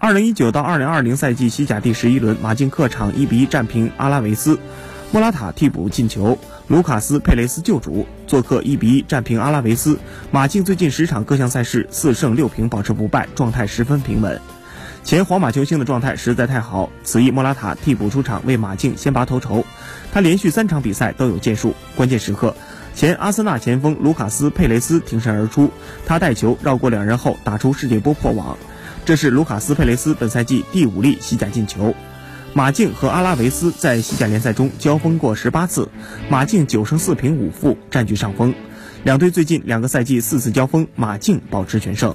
二零一九到二零二零赛季西甲第十一轮，马竞客场一比一战平阿拉维斯，莫拉塔替补进球，卢卡斯佩雷斯救主。做客一比一战平阿拉维斯，马竞最近十场各项赛事四胜六平，保持不败，状态十分平稳。前皇马球星的状态实在太好，此役莫拉塔替补出场为马竞先拔头筹，他连续三场比赛都有建树，关键时刻。前阿森纳前锋卢卡斯·佩雷斯挺身而出，他带球绕过两人后打出世界波破网，这是卢卡斯·佩雷斯本赛季第五粒西甲进球。马竞和阿拉维斯在西甲联赛中交锋过十八次，马竞九胜四平五负占据上风，两队最近两个赛季四次交锋，马竞保持全胜。